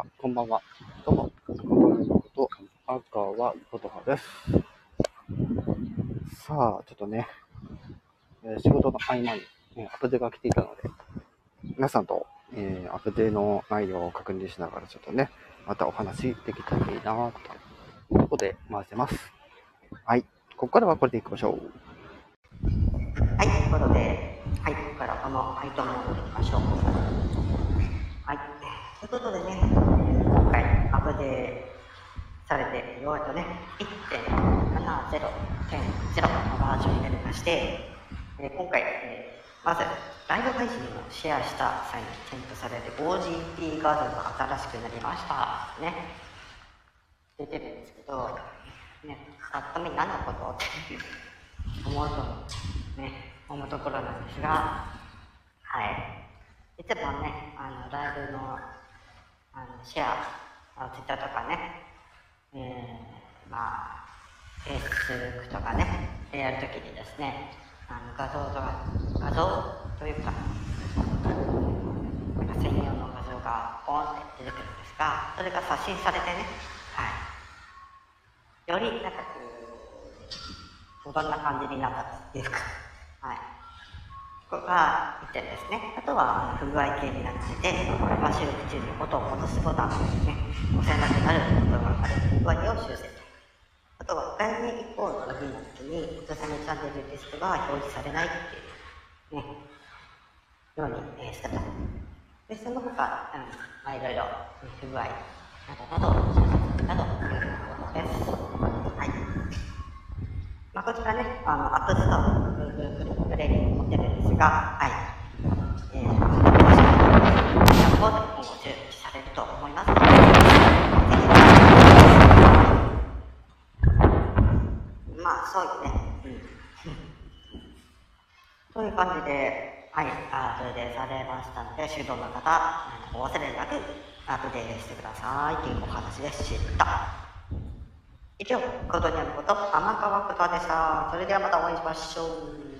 は、こんばんは。どうも、中村こと赤川琴葉です。さあ、ちょっとね、えー仕事の合間に、えアプデが来ていたので、皆さんと、えーアプデの内容を確認しながら、ちょっとね、またお話できたらいいなということで回してます。はい、ここからはこれでいきましょう。はい、ということで、はい、ここからこの回答モードでいきましょう。はい、ということでね、今回アップデされて、ようやくね、1.70.0のバージョンになりまして、えー今回、えーまず、ライブ配信をシェアした際に添付される OGP 画像が新しくなりました。ね。出てるんですけど、ね、ぱっと見何のことって思うとね、思うところなんですが、はい。いつもね、あの、ライブの、あの、シェア、あのツイッターとかね、えー、まあ、Facebook とかね、やるときにですね、あの、画像とか、画像というか、なんか専用の画像がポンって出てくるんですが、それが刷新されてね、はい。より、なんかこう、どんな感じになったっていうか、はい。ここが1点ですね。あとは、不具合系になっていて、まあ、収録中に音を戻すボタンをね、押せなくなることがある不具合を修正。あとは、外面以降のログインの時に、おさめチャンネルリストが表示されないっていう、ね、ように、えーしたと。で、その他、うん、まあ、いろいろ、不具合などなど、修正など、いうことです。はい。まあ、こちらね、あの、 App Store、Google プレイに持ってるですが、はい。えー、もし、今後周知されると思いますので、まあ、そういうね、うん。という感じで、はい、アップデートされましたので、手動の方、お忘れなくアップデートしてくださいというお話でした。以上、ことにあること、天川ことでした。それではまたお会いしましょう。